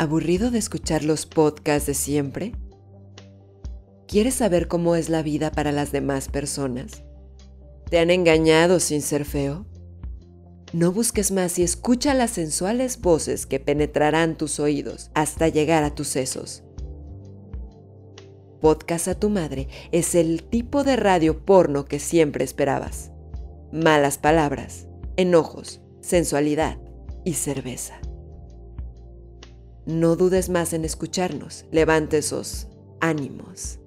¿Aburrido de escuchar los podcasts de siempre? ¿Quieres saber cómo es la vida para las demás personas? ¿Te han engañado sin ser feo? No busques más y escucha las sensuales voces que penetrarán tus oídos hasta llegar a tus sesos. Podcast a tu madre es el tipo de radio porno que siempre esperabas. Malas palabras, enojos, sensualidad y cerveza. No dudes más en escucharnos. Levante esos ánimos.